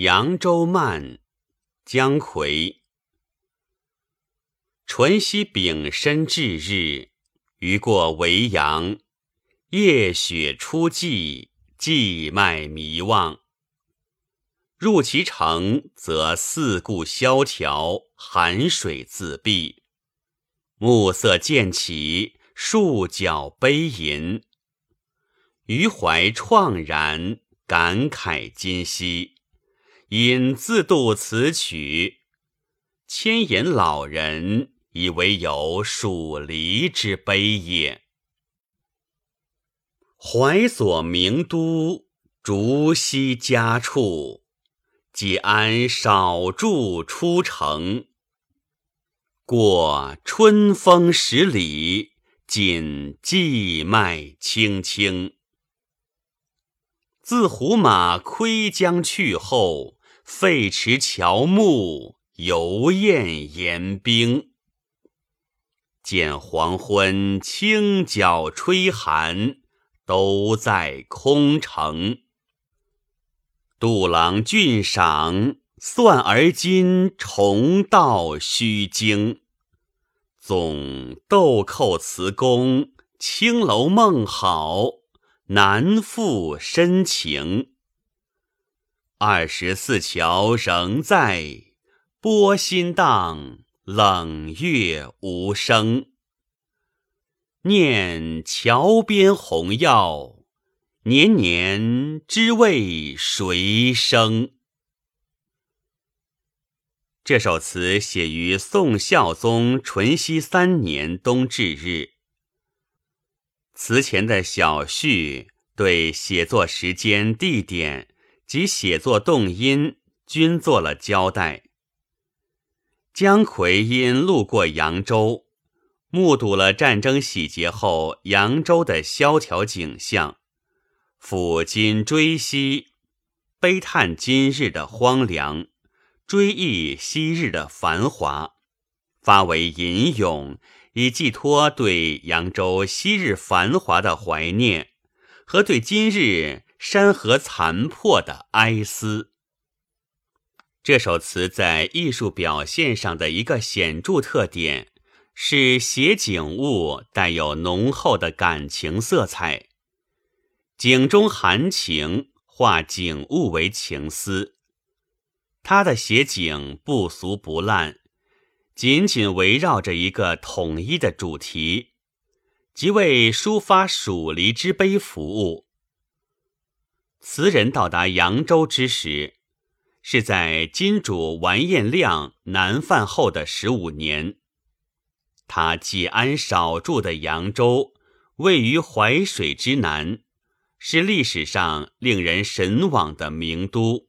扬州慢，姜夔。淳熙丙申至日，余过维扬，夜雪初霁，寂脉迷望。入其城，则四顾萧条，寒水自闭。暮色渐起，数角悲吟。余怀怆然，感慨今夕，因自度此曲。千言老人。以为有属离之悲也。怀所名都，竹溪家处，既安少住出城。过春风十里，尽荠麦青青。自胡马窥江去后，废池乔木，犹艳言冰。见黄昏清角吹寒，都在空城。杜郎俊赏，算而今重到虚惊。总豆蔻词工，青楼梦好，难复深情。二十四桥仍在，波心荡。冷月无声，念桥边红药，年年知为谁生？这首词写于宋孝宗淳熙三年冬至日。词前的小序对写作时间、地点及写作动因均做了交代。姜夔因路过扬州，目睹了战争洗劫后扬州的萧条景象，抚今追昔，悲叹今日的荒凉，追忆昔日的繁华，发为吟咏，以寄托对扬州昔日繁华的怀念和对今日山河残破的哀思。这首词在艺术表现上的一个显著特点是写景物带有浓厚的感情色彩，景中含情，画景物为情思。他的写景不俗不烂，紧紧围绕着一个统一的主题，即为抒发蜀离之悲服务。词人到达扬州之时。是在金主完颜亮南犯后的十五年，他济安少住的扬州位于淮水之南，是历史上令人神往的名都。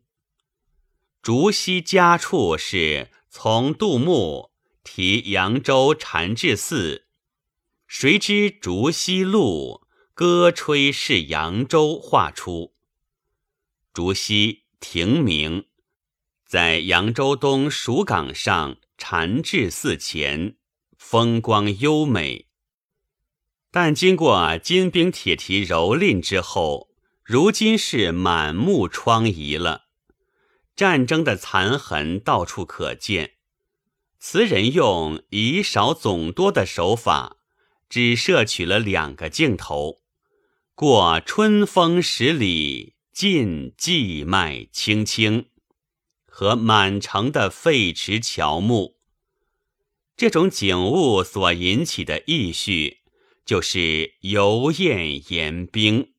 竹溪家处是从杜牧题扬州禅智寺“谁知竹溪路，歌吹是扬州”画出。竹溪亭名。在扬州东蜀港上禅智寺前，风光优美。但经过金兵铁蹄蹂躏之后，如今是满目疮痍了。战争的残痕到处可见。词人用以少总多的手法，只摄取了两个镜头：过春风十里，尽荠麦青青。和满城的废池乔木，这种景物所引起的意绪，就是游宴言冰。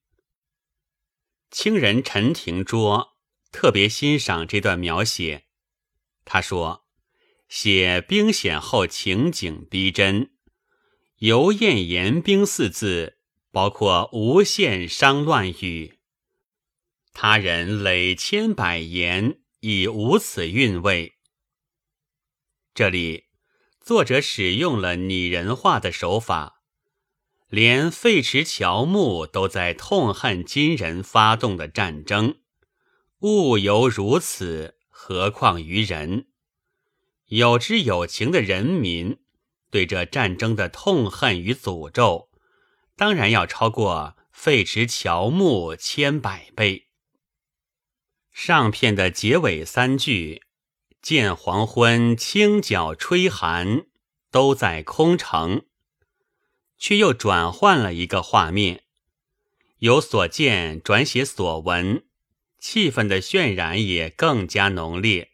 清人陈廷桌特别欣赏这段描写，他说：“写兵险后情景逼真，游宴言冰四字包括无限伤乱语，他人累千百言。”已无此韵味。这里作者使用了拟人化的手法，连废池乔木都在痛恨金人发动的战争。物犹如此，何况于人？有知有情的人民对这战争的痛恨与诅咒，当然要超过废池乔木千百倍。上片的结尾三句“见黄昏清角吹寒”都在空城，却又转换了一个画面，由所见转写所闻，气氛的渲染也更加浓烈。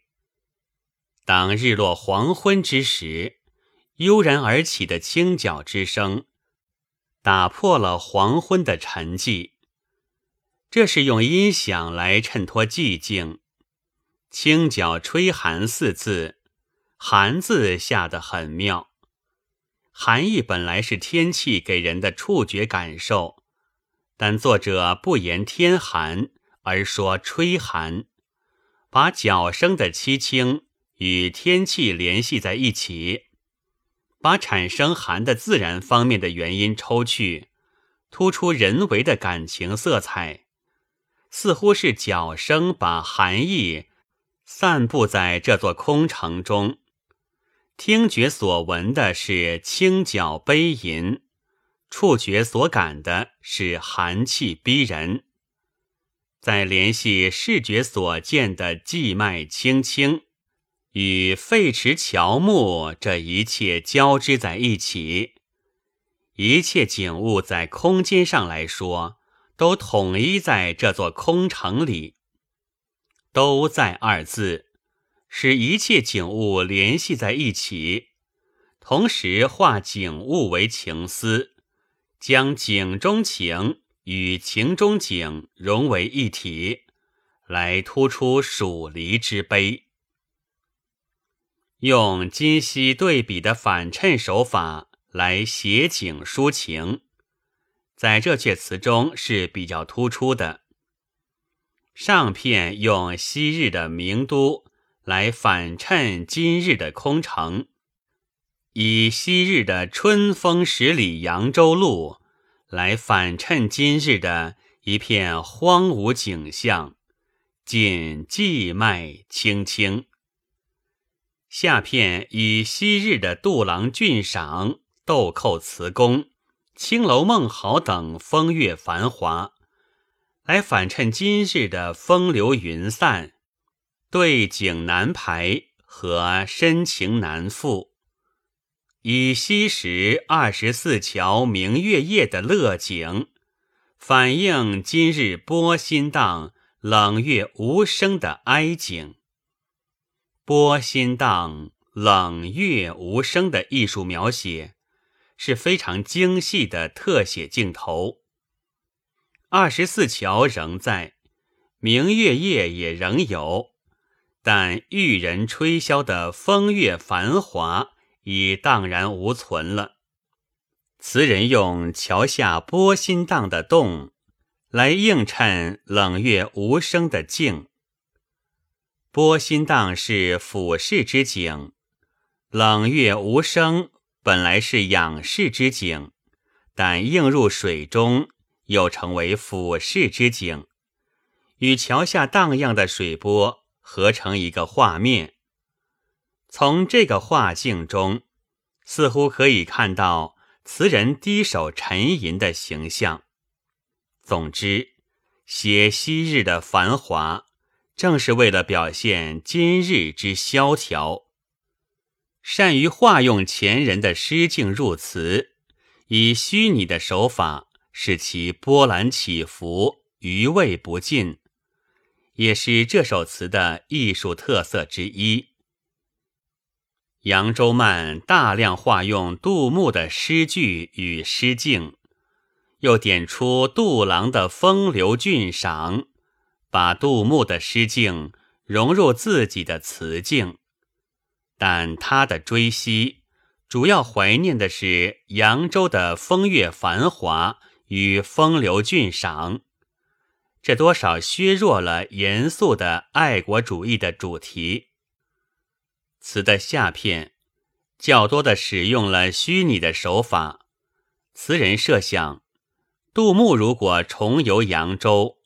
当日落黄昏之时，悠然而起的清角之声，打破了黄昏的沉寂。这是用音响来衬托寂静。清角吹寒四字，寒字下得很妙。寒意本来是天气给人的触觉感受，但作者不言天寒，而说吹寒，把角声的凄清与天气联系在一起，把产生寒的自然方面的原因抽去，突出人为的感情色彩。似乎是脚声把寒意散布在这座空城中，听觉所闻的是清角悲吟，触觉所感的是寒气逼人，再联系视觉所见的寂脉清清，与废池乔木这一切交织在一起，一切景物在空间上来说。都统一在这座空城里。都在二字，使一切景物联系在一起，同时化景物为情思，将景中情与情中景融为一体，来突出蜀离之悲。用今昔对比的反衬手法来写景抒情。在这阙词中是比较突出的。上片用昔日的名都来反衬今日的空城，以昔日的春风十里扬州路来反衬今日的一片荒芜景象，尽寂脉青青。下片以昔日的杜郎俊赏豆蔻词工。青楼梦好等风月繁华，来反衬今日的风流云散，对景难排和深情难复，以昔时二十四桥明月夜的乐景，反映今日波心荡冷月无声的哀景。波心荡冷月无声的艺术描写。是非常精细的特写镜头。二十四桥仍在，明月夜也仍有，但玉人吹箫的风月繁华已荡然无存了。词人用桥下波心荡的动，来映衬冷月无声的静。波心荡是俯视之景，冷月无声。本来是仰视之景，但映入水中，又成为俯视之景，与桥下荡漾的水波合成一个画面。从这个画境中，似乎可以看到词人低首沉吟的形象。总之，写昔日的繁华，正是为了表现今日之萧条。善于化用前人的诗境入词，以虚拟的手法使其波澜起伏、余味不尽，也是这首词的艺术特色之一。扬州慢大量化用杜牧的诗句与诗境，又点出杜郎的风流俊赏，把杜牧的诗境融入自己的词境。但他的追昔，主要怀念的是扬州的风月繁华与风流俊赏，这多少削弱了严肃的爱国主义的主题。词的下片较多的使用了虚拟的手法，词人设想，杜牧如果重游扬州，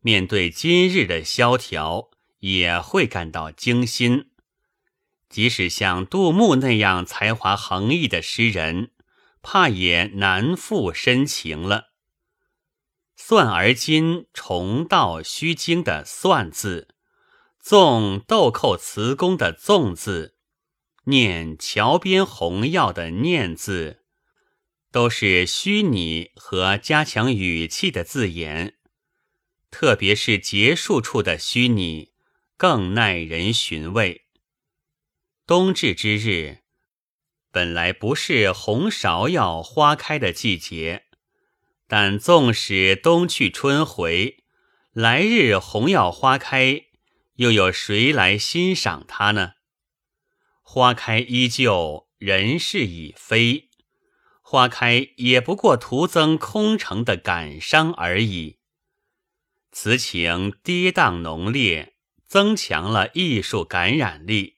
面对今日的萧条，也会感到惊心。即使像杜牧那样才华横溢的诗人，怕也难复深情了。算而今重道虚惊的“算”字，纵豆蔻词工的“纵”字，念桥边红药的“念”字，都是虚拟和加强语气的字眼，特别是结束处的虚拟，更耐人寻味。冬至之日，本来不是红芍药花开的季节，但纵使冬去春回，来日红药花开，又有谁来欣赏它呢？花开依旧，人事已非，花开也不过徒增空城的感伤而已。此情跌宕浓烈，增强了艺术感染力。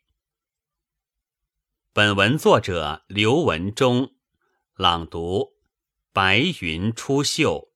本文作者刘文忠，朗读：白云出岫。